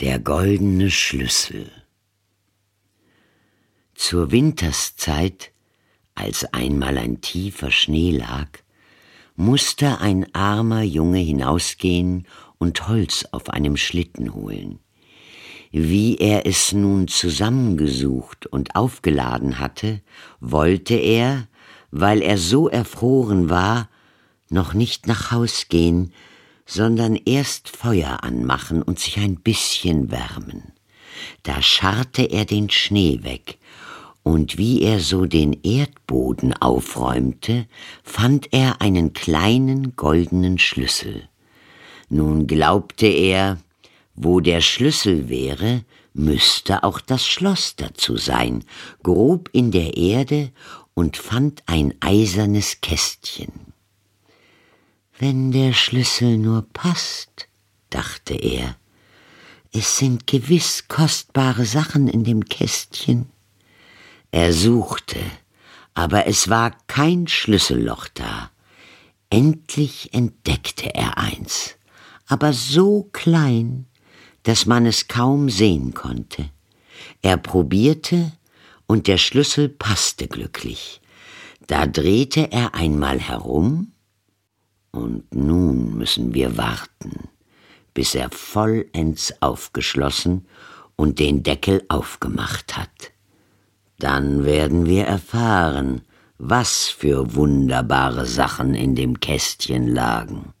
Der goldene Schlüssel Zur Winterszeit, als einmal ein tiefer Schnee lag, musste ein armer Junge hinausgehen und Holz auf einem Schlitten holen. Wie er es nun zusammengesucht und aufgeladen hatte, wollte er, weil er so erfroren war, noch nicht nach Haus gehen, sondern erst Feuer anmachen und sich ein bisschen wärmen. Da scharrte er den Schnee weg, und wie er so den Erdboden aufräumte, fand er einen kleinen goldenen Schlüssel. Nun glaubte er, wo der Schlüssel wäre, müsste auch das Schloss dazu sein, grub in der Erde und fand ein eisernes Kästchen. Wenn der Schlüssel nur passt, dachte er, es sind gewiss kostbare Sachen in dem Kästchen. Er suchte, aber es war kein Schlüsselloch da. Endlich entdeckte er eins, aber so klein, dass man es kaum sehen konnte. Er probierte, und der Schlüssel passte glücklich. Da drehte er einmal herum, und nun müssen wir warten, bis er vollends aufgeschlossen und den Deckel aufgemacht hat. Dann werden wir erfahren, was für wunderbare Sachen in dem Kästchen lagen.